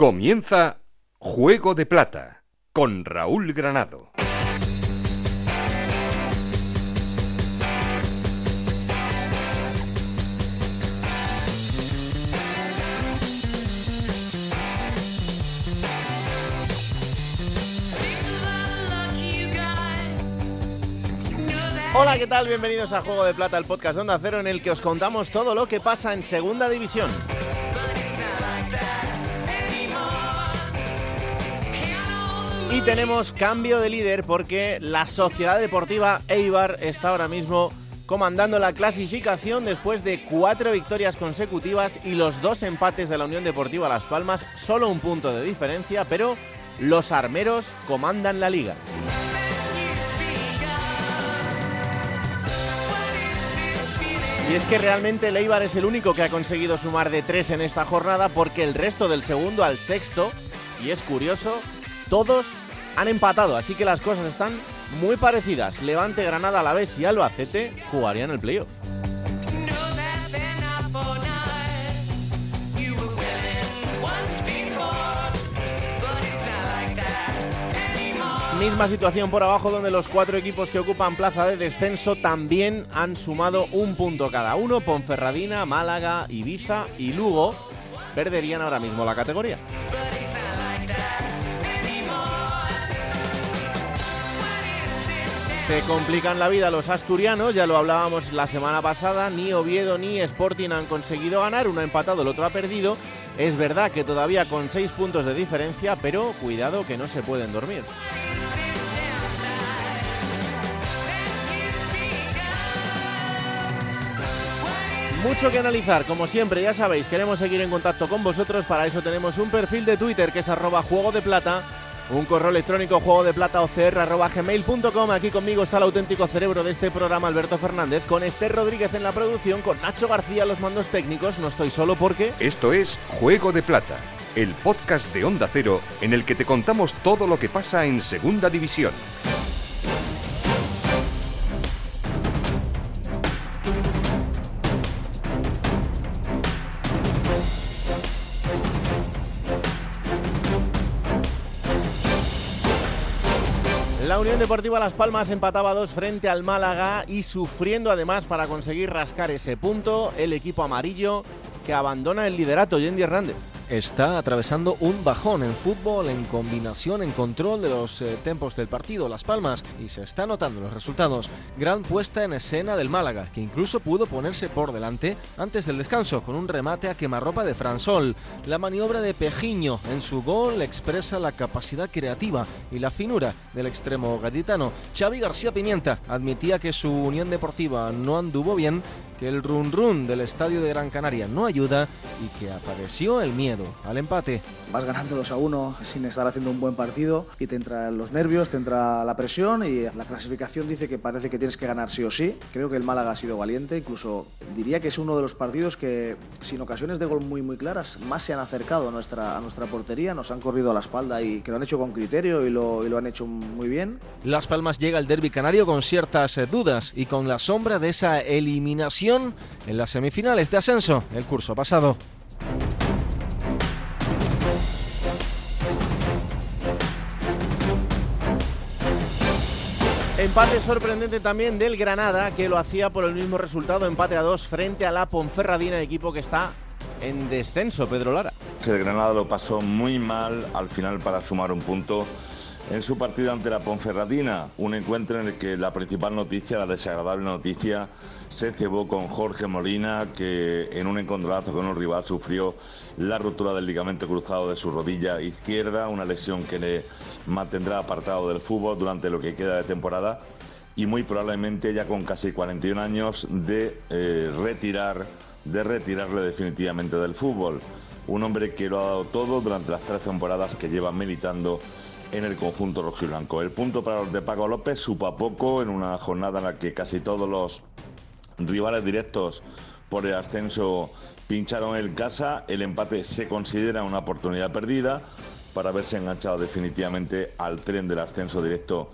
Comienza Juego de Plata con Raúl Granado. Hola, ¿qué tal? Bienvenidos a Juego de Plata, el podcast de Onda Cero en el que os contamos todo lo que pasa en Segunda División. Y tenemos cambio de líder porque la Sociedad Deportiva Eibar está ahora mismo comandando la clasificación después de cuatro victorias consecutivas y los dos empates de la Unión Deportiva Las Palmas, solo un punto de diferencia, pero los armeros comandan la liga. Y es que realmente el Eibar es el único que ha conseguido sumar de tres en esta jornada porque el resto del segundo al sexto, y es curioso, todos han empatado, así que las cosas están muy parecidas. Levante, Granada, la vez y Albacete jugarían el playoff. Misma situación por abajo donde los cuatro equipos que ocupan plaza de descenso también han sumado un punto cada uno. Ponferradina, Málaga, Ibiza y Lugo perderían ahora mismo la categoría. Se complican la vida los asturianos, ya lo hablábamos la semana pasada, ni Oviedo ni Sporting han conseguido ganar, uno ha empatado, el otro ha perdido. Es verdad que todavía con seis puntos de diferencia, pero cuidado que no se pueden dormir. Mucho que analizar, como siempre, ya sabéis, queremos seguir en contacto con vosotros, para eso tenemos un perfil de Twitter que es arroba juego de plata, un correo electrónico juego de plata gmail.com. Aquí conmigo está el auténtico cerebro de este programa, Alberto Fernández, con Esther Rodríguez en la producción, con Nacho García los mandos técnicos. No estoy solo porque... Esto es Juego de Plata, el podcast de Onda Cero en el que te contamos todo lo que pasa en Segunda División. La Unión Deportiva Las Palmas empataba dos frente al Málaga y sufriendo además para conseguir rascar ese punto el equipo amarillo que abandona el liderato, Yendi Hernández. Está atravesando un bajón en fútbol, en combinación, en control de los eh, tempos del partido, Las Palmas, y se está notando los resultados. Gran puesta en escena del Málaga, que incluso pudo ponerse por delante antes del descanso, con un remate a quemarropa de Fransol. La maniobra de Pejiño en su gol expresa la capacidad creativa y la finura del extremo gaditano. Xavi García Pimienta admitía que su Unión Deportiva no anduvo bien que el run run del estadio de Gran Canaria no ayuda y que apareció el miedo al empate. Vas ganando 2 a 1 sin estar haciendo un buen partido y te entran los nervios, te entra la presión y la clasificación dice que parece que tienes que ganar sí o sí. Creo que el Málaga ha sido valiente, incluso diría que es uno de los partidos que sin ocasiones de gol muy muy claras más se han acercado a nuestra, a nuestra portería, nos han corrido a la espalda y que lo han hecho con criterio y lo, y lo han hecho muy bien. Las Palmas llega al derby canario con ciertas eh, dudas y con la sombra de esa eliminación en las semifinales de ascenso el curso pasado. Empate sorprendente también del Granada, que lo hacía por el mismo resultado, empate a dos frente a la Ponferradina, equipo que está en descenso, Pedro Lara. El Granada lo pasó muy mal al final para sumar un punto en su partido ante la Ponferradina, un encuentro en el que la principal noticia, la desagradable noticia, se cebó con Jorge Molina, que en un encontronazo con un rival sufrió la ruptura del ligamento cruzado de su rodilla izquierda, una lesión que le mantendrá apartado del fútbol durante lo que queda de temporada y muy probablemente ya con casi 41 años de eh, retirar, de retirarle definitivamente del fútbol. Un hombre que lo ha dado todo durante las tres temporadas que lleva militando en el conjunto rojiblanco. El punto para los de Paco López supa poco en una jornada en la que casi todos los rivales directos por el ascenso pincharon el casa. El empate se considera una oportunidad perdida para haberse enganchado definitivamente al tren del ascenso directo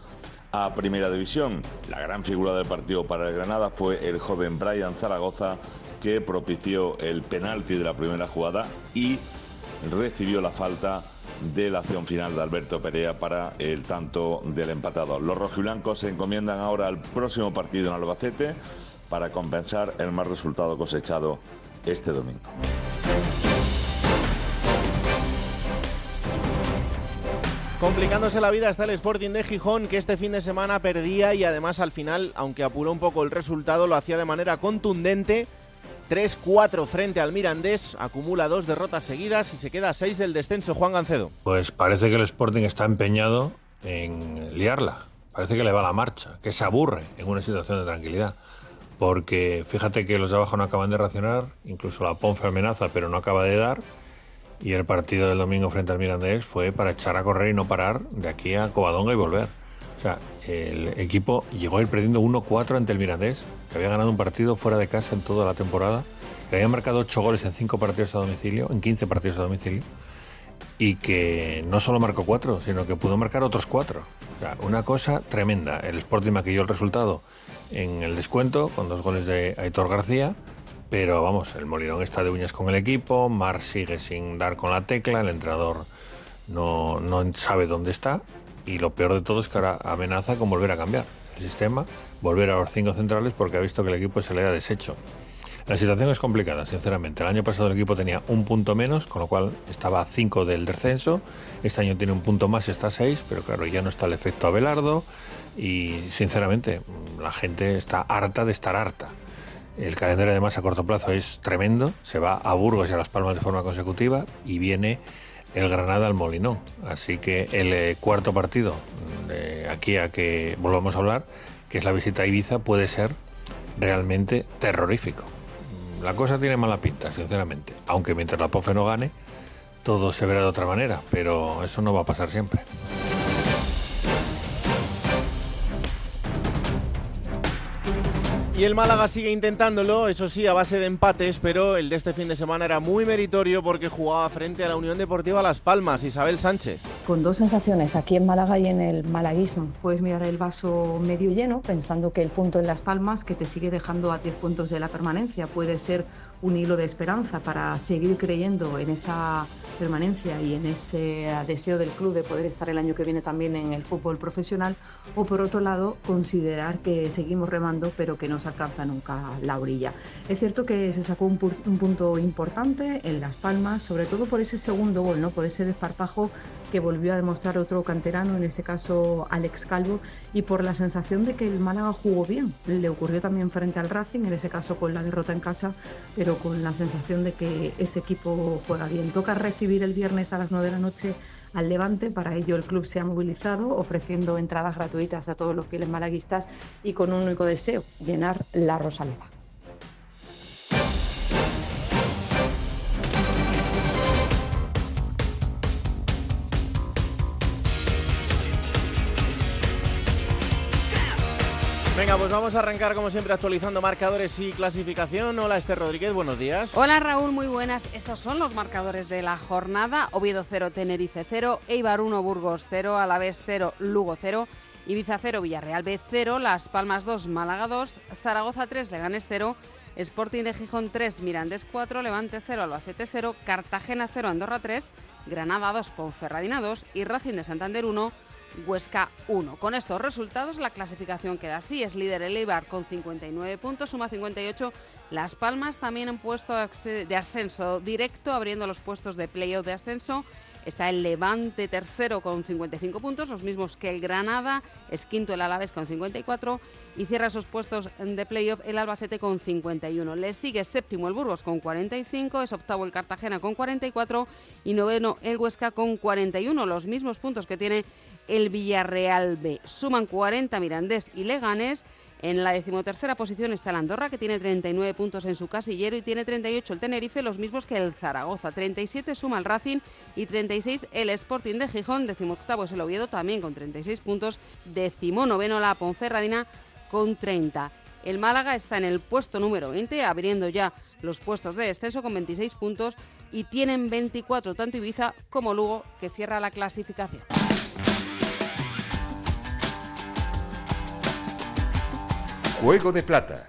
a Primera División. La gran figura del partido para el Granada fue el joven Brian Zaragoza que propició el penalti de la primera jugada y recibió la falta de la acción final de Alberto Perea para el tanto del empatador. Los rojiblancos se encomiendan ahora al próximo partido en Albacete para compensar el mal resultado cosechado este domingo. Complicándose la vida está el Sporting de Gijón, que este fin de semana perdía y además al final, aunque apuró un poco el resultado, lo hacía de manera contundente. 3-4 frente al Mirandés, acumula dos derrotas seguidas y se queda a 6 del descenso. Juan Gancedo. Pues parece que el Sporting está empeñado en liarla. Parece que le va la marcha, que se aburre en una situación de tranquilidad. Porque fíjate que los de abajo no acaban de racionar, incluso la Ponfe amenaza, pero no acaba de dar. Y el partido del domingo frente al Mirandés fue para echar a correr y no parar de aquí a Covadonga y volver. O sea, el equipo llegó a ir perdiendo 1-4 ante el Mirandés, que había ganado un partido fuera de casa en toda la temporada, que había marcado 8 goles en 5 partidos a domicilio, en 15 partidos a domicilio, y que no solo marcó 4, sino que pudo marcar otros 4. O sea, una cosa tremenda. El Sporting maquilló el resultado en el descuento con dos goles de Aitor García pero vamos, el Molinón está de uñas con el equipo, Mar sigue sin dar con la tecla, el entrenador no, no sabe dónde está y lo peor de todo es que ahora amenaza con volver a cambiar el sistema, volver a los cinco centrales porque ha visto que el equipo se le ha deshecho. La situación es complicada, sinceramente. El año pasado el equipo tenía un punto menos, con lo cual estaba a 5 del descenso. Este año tiene un punto más, está a 6, pero claro, ya no está el efecto Abelardo. Y sinceramente, la gente está harta de estar harta. El calendario además a corto plazo es tremendo, se va a Burgos y a Las Palmas de forma consecutiva y viene el Granada al Molinón. Así que el eh, cuarto partido de aquí a que volvamos a hablar, que es la visita a Ibiza, puede ser realmente terrorífico. La cosa tiene mala pinta, sinceramente, aunque mientras la POFE no gane, todo se verá de otra manera, pero eso no va a pasar siempre. Y el Málaga sigue intentándolo, eso sí, a base de empates, pero el de este fin de semana era muy meritorio porque jugaba frente a la Unión Deportiva Las Palmas, Isabel Sánchez. Con dos sensaciones, aquí en Málaga y en el malaguismo. Puedes mirar el vaso medio lleno, pensando que el punto en Las Palmas, que te sigue dejando a 10 puntos de la permanencia, puede ser un hilo de esperanza para seguir creyendo en esa permanencia y en ese deseo del club de poder estar el año que viene también en el fútbol profesional, o por otro lado, considerar que seguimos remando pero que no se alcanza nunca la orilla. Es cierto que se sacó un, punto importante en Las Palmas, sobre todo por ese segundo gol, ¿no? por ese desparpajo que volvió a demostrar otro canterano, en este caso Alex Calvo, y por la sensación de que el Málaga jugó bien. Le ocurrió también frente al Racing, en ese caso con la derrota en casa, pero con la sensación de que este equipo juega bien. Toca recibir el viernes a las 9 de la noche al Levante. Para ello el club se ha movilizado ofreciendo entradas gratuitas a todos los fieles malaguistas y con un único deseo, llenar la Rosaleda. Venga, pues vamos a arrancar como siempre actualizando marcadores y clasificación. Hola Esther Rodríguez, buenos días. Hola Raúl, muy buenas. Estos son los marcadores de la jornada. Oviedo 0, Tenerife 0, Eibar 1, Burgos 0, Alavés 0, Lugo 0, Ibiza 0, Villarreal B 0, Las Palmas 2, Málaga 2, Zaragoza 3, Leganes 0, Sporting de Gijón 3, Mirandés 4, Levante 0, Albacete 0, Cartagena 0, Andorra 3, Granada 2, Ponferradina 2 y Racing de Santander 1, Huesca 1. Con estos resultados la clasificación queda así. Es líder el Eibar con 59 puntos, suma 58. Las Palmas también en puesto de ascenso directo, abriendo los puestos de playoff de ascenso. Está el Levante tercero con 55 puntos, los mismos que el Granada. Es quinto el Alavés con 54 y cierra esos puestos de playoff el Albacete con 51. Le sigue séptimo el Burgos con 45, es octavo el Cartagena con 44 y noveno el Huesca con 41, los mismos puntos que tiene el Villarreal B. Suman 40 Mirandés y Leganés. En la decimotercera posición está el Andorra, que tiene 39 puntos en su casillero y tiene 38 el Tenerife, los mismos que el Zaragoza. 37 suma el Racing y 36 el Sporting de Gijón. Decimoctavo es el Oviedo, también con 36 puntos. Decimonoveno la Ponferradina con 30. El Málaga está en el puesto número 20, abriendo ya los puestos de descenso con 26 puntos y tienen 24 tanto Ibiza como Lugo, que cierra la clasificación. Juego de Plata.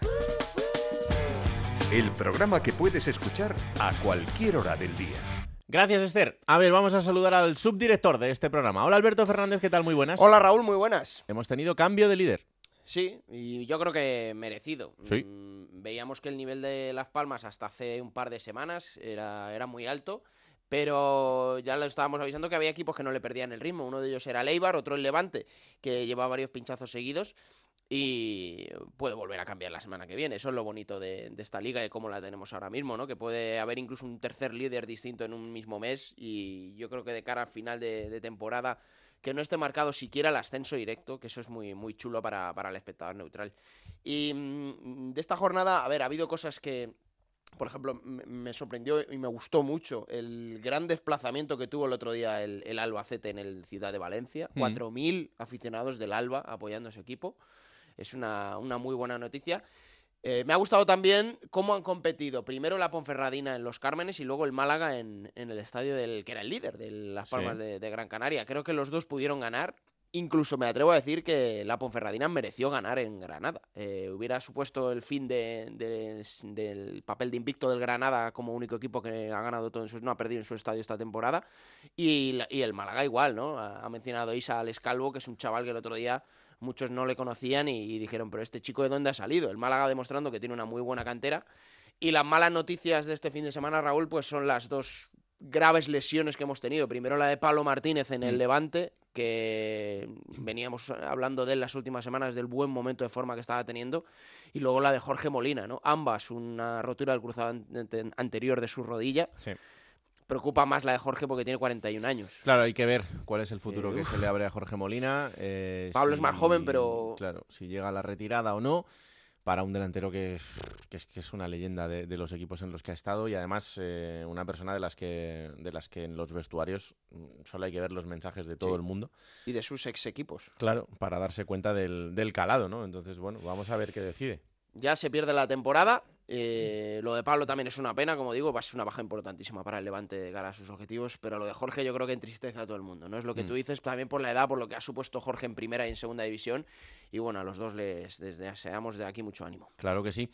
El programa que puedes escuchar a cualquier hora del día. Gracias, Esther. A ver, vamos a saludar al subdirector de este programa. Hola, Alberto Fernández, ¿qué tal? Muy buenas. Hola, Raúl, muy buenas. Hemos tenido cambio de líder. Sí, y yo creo que merecido. Sí. Mm, veíamos que el nivel de Las Palmas hasta hace un par de semanas era, era muy alto, pero ya lo estábamos avisando que había equipos que no le perdían el ritmo. Uno de ellos era el Eibar, otro el Levante, que lleva varios pinchazos seguidos y puede volver a cambiar la semana que viene. Eso es lo bonito de, de esta liga y cómo la tenemos ahora mismo, ¿no? Que puede haber incluso un tercer líder distinto en un mismo mes y yo creo que de cara al final de, de temporada que no esté marcado siquiera el ascenso directo, que eso es muy, muy chulo para, para el espectador neutral. Y mm, de esta jornada, a ver, ha habido cosas que, por ejemplo, me me sorprendió y me gustó mucho el gran desplazamiento que tuvo el otro día el, el Albacete en el Ciudad de Valencia. Mm. 4.000 aficionados del Alba apoyando a su equipo. Es una, una muy buena noticia. Eh, me ha gustado también cómo han competido primero la Ponferradina en Los Cármenes y luego el Málaga en, en el estadio del que era el líder de Las Sí. Palmas de, de Gran Canaria. Creo que los dos pudieron ganar. Incluso me atrevo a decir que la Ponferradina mereció ganar en Granada. Eh, hubiera supuesto el fin de- de- del papel de invicto del Granada como único equipo que ha ganado todo en su, no ha perdido en su estadio esta temporada. Y, y el Málaga igual, ¿no? Ha, ha mencionado Isa Alex Calvo, que es un chaval que el otro día muchos no le conocían y, y dijeron, pero este chico de dónde ha salido. El Málaga demostrando que tiene una muy buena cantera. Y las malas noticias de este fin de semana, Raúl, pues son las dos graves lesiones que hemos tenido. Primero la de Pablo Martínez en el Levante, que veníamos hablando de él las últimas semanas, del buen momento de forma que estaba teniendo. Y luego la de Jorge Molina, ¿no? Ambas, una rotura del cruzado ante- anterior de su rodilla. Sí. Preocupa más la de Jorge porque tiene 41 años. Claro, hay que ver cuál es el futuro Eh, que se le abre a Jorge Molina. eh, Pablo es más joven, pero- Claro, si llega a la retirada o no, para un delantero que es, que es, que es una leyenda de, de los equipos en los que ha estado y además eh, una persona de las, que, de las que en los vestuarios mm, solo hay que ver los mensajes de todo Sí. el mundo. Y de sus ex equipos. Claro, para darse cuenta del, del calado, ¿no? Entonces, bueno, vamos a ver qué decide. ya se pierde la temporada. Eh, lo de Pablo también es una pena, como digo, va a ser una baja importantísima para el Levante de cara a sus objetivos, pero lo de Jorge yo creo que entristece a todo el mundo, ¿no? Es lo que Mm. tú dices, también por la edad, por lo que ha supuesto Jorge en primera y en segunda división, y bueno, a los dos les deseamos de aquí mucho ánimo. Claro que sí.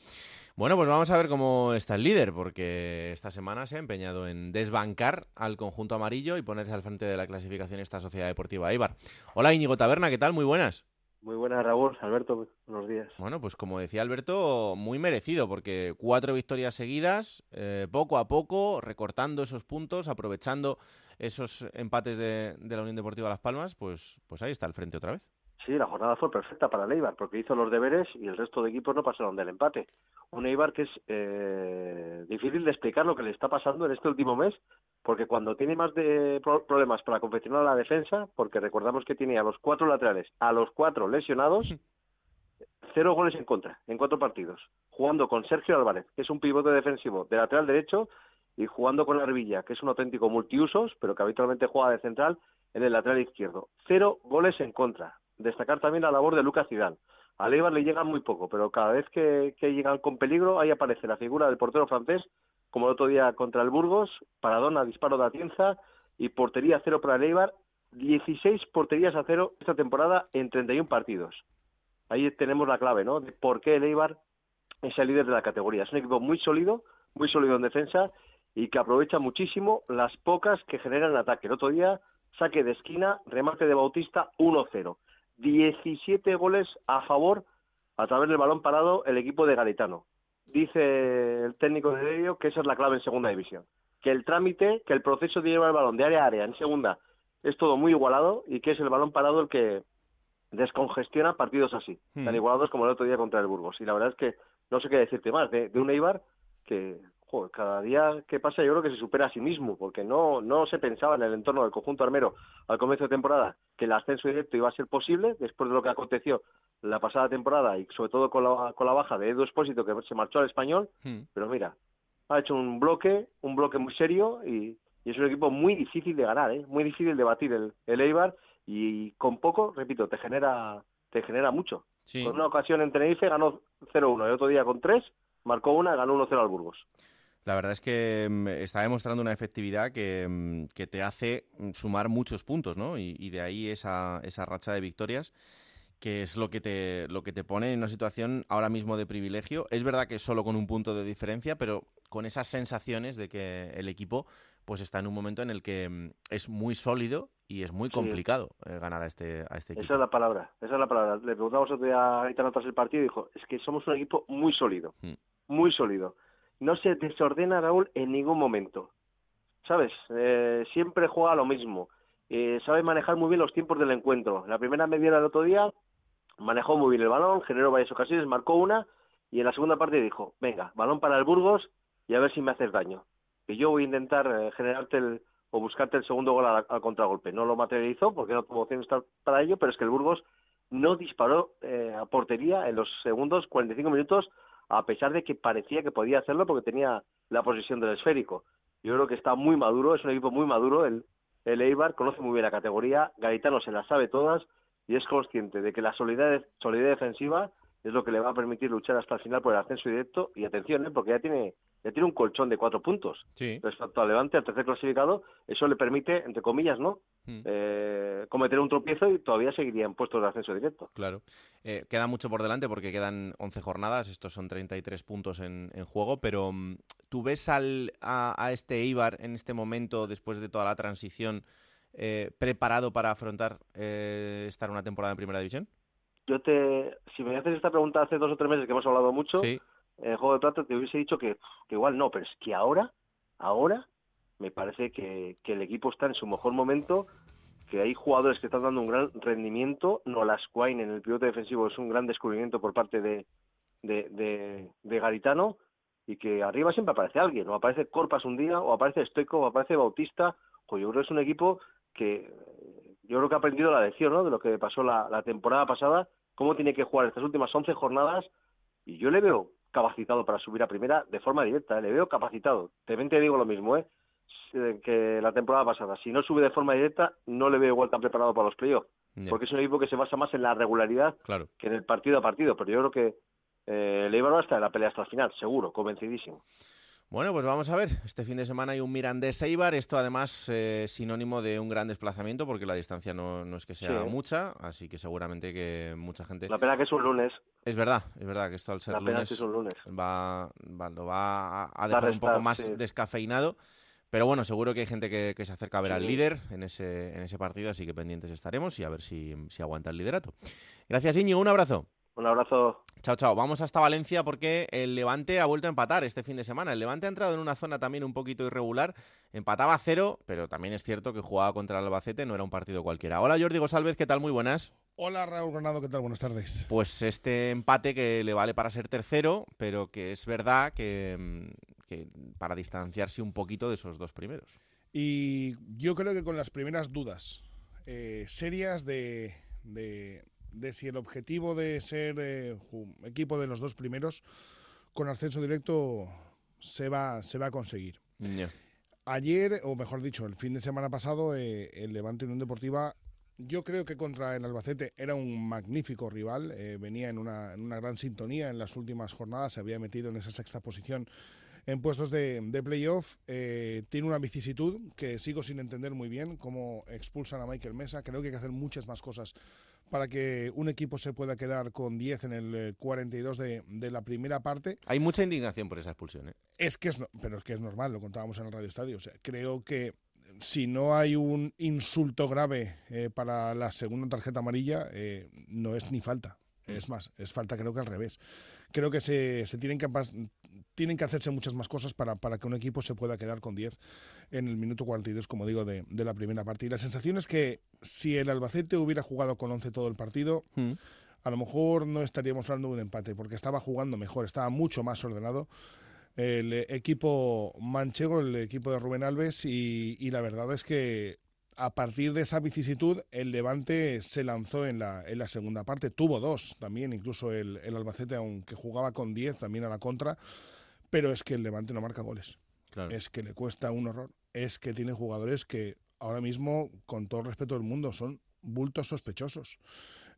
Bueno, pues vamos a ver cómo está el líder, porque esta semana se ha empeñado en desbancar al conjunto amarillo y ponerse al frente de la clasificación esta Sociedad Deportiva Eibar. Hola Íñigo Taberna, ¿qué tal? Muy buenas. Muy buenas, Raúl. Alberto, buenos días. Bueno, pues como decía Alberto, muy merecido, porque cuatro victorias seguidas, eh, poco a poco, recortando esos puntos, aprovechando esos empates de, de la Unión Deportiva Las Palmas, pues, pues ahí está el frente otra vez. Sí, la jornada fue perfecta para el Eibar, porque hizo los deberes y el resto de equipos no pasaron del empate. Un Eibar que es eh, difícil de explicar lo que le está pasando en este último mes, porque cuando tiene más de pro- problemas para confeccionar la defensa, porque recordamos que tiene a los cuatro laterales, a los cuatro lesionados, cero goles en contra en cuatro partidos, jugando con Sergio Álvarez, que es un pivote defensivo de lateral derecho, y jugando con Arvilla, que es un auténtico multiusos, pero que habitualmente juega de central en el lateral izquierdo. Cero goles en contra. Destacar también la labor de Lucas Zidane. A Leibar le llegan muy poco, pero cada vez que, llegan con peligro, ahí aparece la figura del portero francés, como el otro día contra el Burgos, Paradona, disparo de Atienza y portería cero para el Eibar. 16 porterías a cero esta temporada en 31 partidos. Ahí tenemos la clave, ¿no? De por qué el es el líder de la categoría. Es un equipo muy sólido, muy sólido en defensa y que aprovecha muchísimo las pocas que generan ataque. El otro día, saque de esquina, remate de Bautista 1-0. 17 goles a favor a través del balón parado el equipo de Garitano. Dice el técnico de ello que esa es la clave en segunda división. Que el trámite, que el proceso de llevar el balón de área a área en segunda es todo muy igualado y que es el balón parado el que descongestiona partidos así, Hmm. tan igualados como el otro día contra el Burgos. Y la verdad es que no sé qué decirte más de, de un Eibar que joder, cada día que pasa yo creo que se supera a sí mismo, porque no, no se pensaba en el entorno del conjunto armero al comienzo de temporada que el ascenso directo iba a ser posible después de lo que aconteció la pasada temporada y sobre todo con la, con la baja de Edu Espósito que se marchó al español, pero mira, ha hecho un bloque, un bloque muy serio y, y es un equipo muy difícil de ganar, ¿eh? muy difícil de batir el, el Eibar y con poco, repito, te genera te genera mucho. Sí. Con una ocasión en Tenerife ganó 0-1, el otro día con 3, marcó una, ganó 1-0 al Burgos. La verdad es que mm, está demostrando una efectividad que, mm, que te hace mm, sumar muchos puntos, ¿no? Y, y de ahí esa, esa racha de victorias, que es lo que, te, lo que te pone en una situación ahora mismo de privilegio. Es verdad que solo con un punto de diferencia, pero con esas sensaciones de que el equipo pues está en un momento en el que es muy sólido y es muy complicado eh, ganar a este, a este equipo. Esa es la palabra, esa es la palabra. Le preguntamos a Gaetano tras el partido y dijo, es que somos un equipo muy sólido, Mm. muy sólido. No se desordena Raúl en ningún momento, ¿sabes? Eh, siempre juega lo mismo. Eh, sabe manejar muy bien los tiempos del encuentro. La primera media del otro día manejó muy bien el balón, generó varias ocasiones, marcó una y en la segunda parte dijo, venga, balón para el Burgos y a ver si me haces daño. Y yo voy a intentar eh, generarte el, o buscarte el segundo gol al, al contragolpe. No lo materializó porque no tuvo opción para ello, pero es que el Burgos no disparó eh, a portería en los segundos 45 minutos, a pesar de que parecía que podía hacerlo porque tenía la posesión del esférico. Yo creo que está muy maduro, es un equipo muy maduro. El, el Eibar conoce muy bien la categoría, Gaetano se las sabe todas y es consciente de que la solidez, solidez defensiva es lo que le va a permitir luchar hasta el final por el ascenso directo. Y atención, ¿eh? porque ya tiene ya tiene un colchón de cuatro puntos Sí. respecto al Levante, al tercer clasificado. Eso le permite, entre comillas, ¿no? Mm. Eh, cometer un tropiezo y todavía seguiría en puestos de ascenso directo. Claro. Eh, queda mucho por delante porque quedan 11 jornadas, estos son 33 puntos en, en juego, pero mm, ¿tú ves al, a, a este Eibar en este momento, después de toda la transición, eh, preparado para afrontar eh, estar una temporada en Primera División? Yo te, si me haces esta pregunta hace dos o tres meses que hemos hablado mucho, Sí. en Juego de Plata te hubiese dicho que, que igual no, pero es que ahora, ahora me parece que, que el equipo está en su mejor momento, que hay jugadores que están dando un gran rendimiento, Nolas Quine en el pivote defensivo es un gran descubrimiento por parte de, de, de, de Garitano, y que arriba siempre aparece alguien, o aparece Corpas un día, o aparece Stoico, o aparece Bautista, pues yo creo que es un equipo que eh, yo creo que ha aprendido la lección ¿no? de lo que pasó la, la temporada pasada, cómo tiene que jugar estas últimas 11 jornadas, y yo le veo capacitado para subir a primera de forma directa, ¿eh? le veo capacitado. También te digo lo mismo, ¿eh? Si- que la temporada pasada. Si no sube de forma directa, no le veo igual tan preparado para los playoffs, Ya, porque es un equipo que se basa más en la regularidad Claro. que en el partido a partido, pero yo creo que eh, el Eibar va a estar en la pelea hasta el final, seguro, convencidísimo. Bueno, pues vamos a ver. Este fin de semana hay un Mirandés Eibar. Esto además eh, sinónimo de un gran desplazamiento porque la distancia no, no es que sea Sí. mucha, así que seguramente que mucha gente... La pena que es un lunes, Es verdad, es verdad que esto al ser la pena lunes que es un lunes. va, va- lo va a, dejar un poco más sí. descafeinado. Pero bueno, seguro que hay gente que, que se acerca a ver al líder en ese, en ese partido, así que pendientes estaremos y a ver si, si aguanta el liderato. Gracias, Íñigo, un abrazo. Un abrazo. Chao, chao. Vamos hasta Valencia porque el Levante ha vuelto a empatar este fin de semana. El Levante ha entrado en una zona también un poquito irregular. Empataba a cero, pero también es cierto que jugaba contra el Albacete, no era un partido cualquiera. Hola, Jordi González, ¿qué tal? Muy buenas. Hola Raúl Granado, ¿qué tal? Buenas tardes. Pues este empate que le vale para ser tercero, pero que es verdad que, mm, que para distanciarse un poquito de esos dos primeros. Y yo creo que con las primeras dudas eh, serias de, de- de si el objetivo de ser eh, equipo de los dos primeros con ascenso directo se va, se va a conseguir. Ya. Ayer, o mejor dicho, el fin de semana pasado, eh, el Levante Unión Deportiva, yo creo que contra el Albacete era un magnífico rival, eh, venía en una, en una gran sintonía en las últimas jornadas, se había metido en esa sexta posición en puestos de, de playoff, eh, tiene una vicisitud que sigo sin entender muy bien, cómo expulsan a Michael Mesa, creo que hay que hacer muchas más cosas para que un equipo se pueda quedar con 10 en el eh, 42 de, de la primera parte. Hay mucha indignación por esa expulsión. ¿eh? Es que es, no- pero es que es normal, lo contábamos en el Radio Estadio. O sea, creo que si no hay un insulto grave eh, para la segunda tarjeta amarilla, eh, no es ni falta. Es más, es falta creo que al revés. Creo que se, se tienen, que tienen que hacerse muchas más cosas para, para que un equipo se pueda quedar con 10 en el minuto 42, como digo, de, de la primera parte. Y la sensación es que si el Albacete hubiera jugado con 11 todo el partido, Mm. a lo mejor no estaríamos hablando de un empate, porque estaba jugando mejor, estaba mucho más ordenado el equipo manchego, el equipo de Rubén Alves, y, y la verdad es que a partir de esa vicisitud, el Levante se lanzó en la, en la segunda parte. Tuvo dos también, incluso el, el Albacete, aunque jugaba con 10 también a la contra, pero es que el Levante no marca goles. Claro. Es que le cuesta un horror. Es que tiene jugadores que ahora mismo, con todo el respeto del mundo, son bultos sospechosos.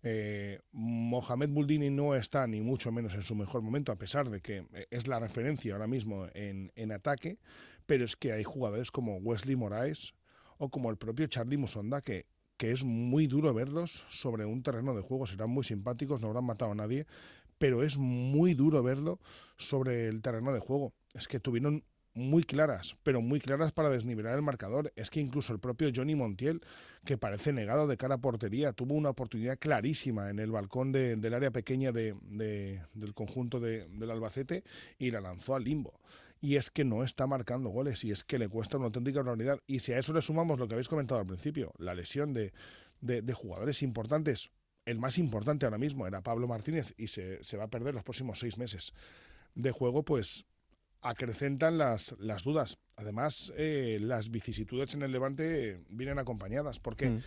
Eh, Mohamed Buldini no está ni mucho menos en su mejor momento, a pesar de que eh, es la referencia ahora mismo en, en ataque, pero es que hay jugadores como Wesley Moraes o como el propio Charlie Musonda que, que es muy duro verlos sobre un terreno de juego, serán muy simpáticos, no habrán matado a nadie, pero es muy duro verlo sobre el terreno de juego. Es que tuvieron muy claras, pero muy claras para desnivelar el marcador. Es que incluso el propio Johnny Montiel, que parece negado de cara a portería, tuvo una oportunidad clarísima en el balcón del área pequeña de, del conjunto del Albacete y la lanzó al limbo y es que no está marcando goles y es que le cuesta una auténtica barbaridad. Y si a eso le sumamos lo que habéis comentado al principio, la lesión de, de, jugadores importantes, el más importante ahora mismo era Pablo Martínez y se, se, va a perder los próximos seis meses de juego, pues acrecentan las, las dudas. Además, eh, las vicisitudes en el Levante vienen acompañadas, porque, mm.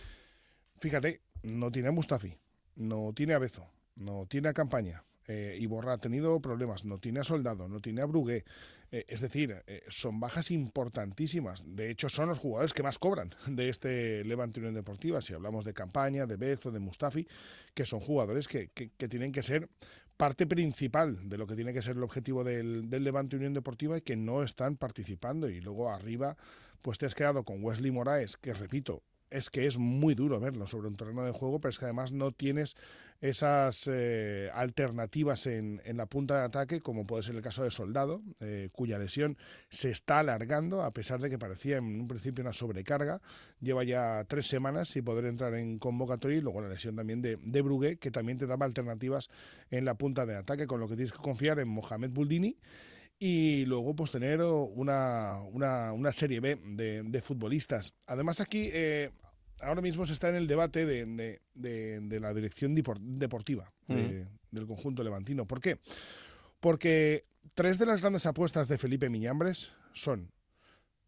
fíjate, no tiene a Mustafi, no tiene a Bezo, no tiene a Campaña, eh, Iborra ha tenido problemas, no tiene a Soldado, no tiene a Brugué. Eh, es decir, eh, son bajas importantísimas. De hecho, son los jugadores que más cobran de este Levante Unión Deportiva. Si hablamos de Campaña, de Bezo, de Mustafi, que son jugadores que, tienen que ser parte principal de lo que tiene que ser el objetivo del, del Levante Unión Deportiva y que no están participando. Y luego arriba, pues te has quedado con Wesley Moraes, que repito, es que es muy duro verlo sobre un terreno de juego, pero es que además no tienes esas eh, alternativas en, en, la punta de ataque, como puede ser el caso de Soldado, eh, cuya lesión se está alargando, a pesar de que parecía en un principio una sobrecarga. Lleva ya tres semanas sin poder entrar en convocatoria y luego la lesión también de, de Brugué, que también te daba alternativas en la punta de ataque, con lo que tienes que confiar en Mohamed Buldini y luego pues tener una, una, una serie B de, de, futbolistas. Además aquí eh, ahora mismo se está en el debate de, de, la dirección deportiva del conjunto levantino. ¿Por qué? Porque tres de las grandes apuestas de Felipe Miñambres son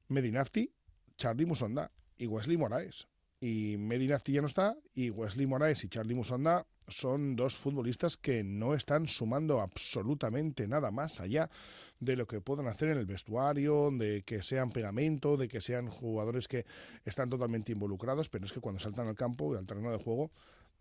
Medinafti, Charlie Musonda y Wesley Moraes. Y Medinafti ya no está, y Wesley Moraes y Charlie Musonda son dos futbolistas que no están sumando absolutamente nada más allá de lo que puedan hacer en el vestuario, de que sean pegamento, de que sean jugadores que están totalmente involucrados, pero es que cuando saltan al campo y al terreno de juego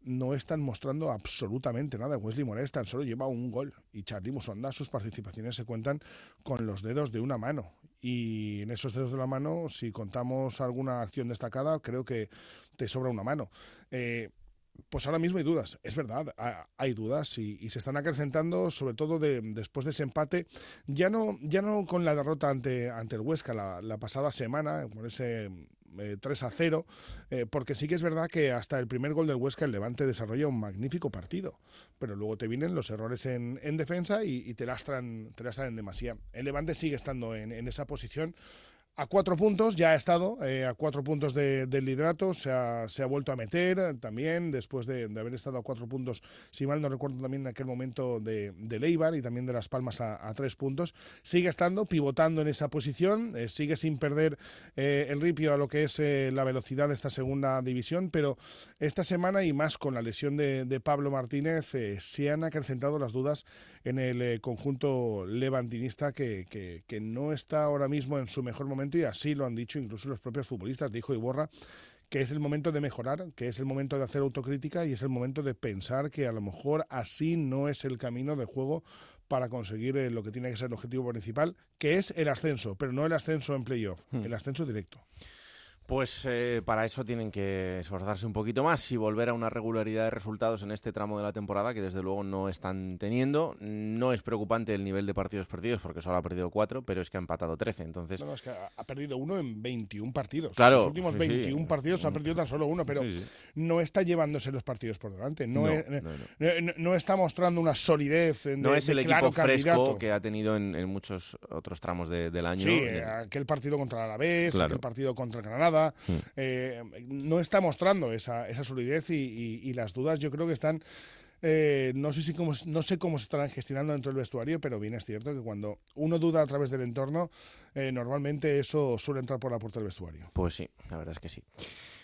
no están mostrando absolutamente nada. Wesley Moraes tan solo lleva un gol y Charlie Musonda sus participaciones se cuentan con los dedos de una mano. Y en esos dedos de la mano, si contamos alguna acción destacada, creo que te sobra una mano. Eh, pues ahora mismo hay dudas, es verdad, hay dudas y, se están acrecentando, sobre todo de, después de ese empate, ya no, ya no con la derrota ante, ante el Huesca la, pasada semana, con ese 3 eh, a 0, eh, porque sí que es verdad que hasta el primer gol del Huesca el Levante desarrolla un magnífico partido, pero luego te vienen los errores en, en defensa y, te, lastran, te lastran en demasía. El Levante sigue estando en esa posición a cuatro puntos, ya ha estado eh, a cuatro puntos del liderato, se ha, se ha, vuelto a meter también después de, haber estado a cuatro puntos, si mal no recuerdo también en aquel momento de, de Leibar y también de Las Palmas a, tres puntos. Sigue estando, pivotando en esa posición, eh, sigue sin perder eh, el ripio a lo que es la velocidad de esta segunda división, pero esta semana y más con la lesión de, de Pablo Martínez se han acrecentado las dudas en el conjunto levantinista que, que, que no está ahora mismo en su mejor momento y así lo han dicho incluso los propios futbolistas, dijo Iborra, que es el momento de mejorar, que es el momento de hacer autocrítica y es el momento de pensar que a lo mejor así no es el camino de juego para conseguir eh, lo que tiene que ser el objetivo principal, que es el ascenso, pero no el ascenso en playoff, hmm. el ascenso directo. Pues eh, para eso tienen que esforzarse un poquito más y volver a una regularidad de resultados en este tramo de la temporada que desde luego no están teniendo. No es preocupante el nivel de partidos perdidos porque solo ha perdido cuatro, pero es que ha empatado 13. Entonces... No, es que ha perdido uno en 21 partidos. Claro. En los últimos 21 partidos ha perdido tan solo uno, pero no está llevándose los partidos por delante. No, no, está mostrando una solidez. De, no es el equipo fresco que ha tenido en, muchos otros tramos del año. Sí, aquel partido contra el Alavés, aquel partido contra Granada Mm. Eh, no está mostrando esa, esa solidez y, las dudas yo creo que están... Eh, no, sé si cómo, no sé cómo se estarán gestionando dentro del vestuario, pero bien es cierto que cuando uno duda a través del entorno, eh, normalmente eso suele entrar por la puerta del vestuario. Pues sí, la verdad es que sí.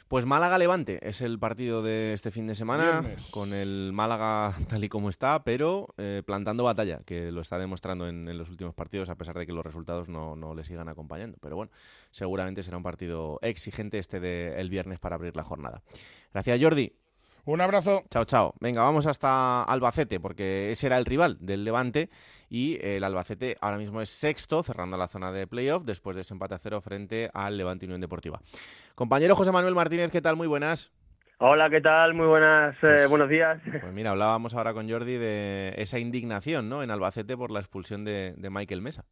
Pues Málaga-Levante es el partido de este fin de semana, con el Málaga tal y como está, pero eh, plantando batalla, que lo está demostrando en, los últimos partidos, a pesar de que los resultados no, no, le sigan acompañando. Pero bueno, seguramente será un partido exigente este del el viernes para abrir la jornada. Gracias, Jordi. Un abrazo. Chao, chao. Venga, vamos hasta Albacete, porque ese era el rival del Levante y el Albacete ahora mismo es sexto, cerrando la zona de playoff después de ese empate a cero frente al Levante Unión Deportiva. Compañero José Manuel Martínez, ¿qué tal? Muy buenas. Hola, ¿qué tal? Muy buenas, eh, pues, buenos días. Pues mira, hablábamos ahora con Jordi de esa indignación ¿no? en Albacete por la expulsión de, de Michael Mesa.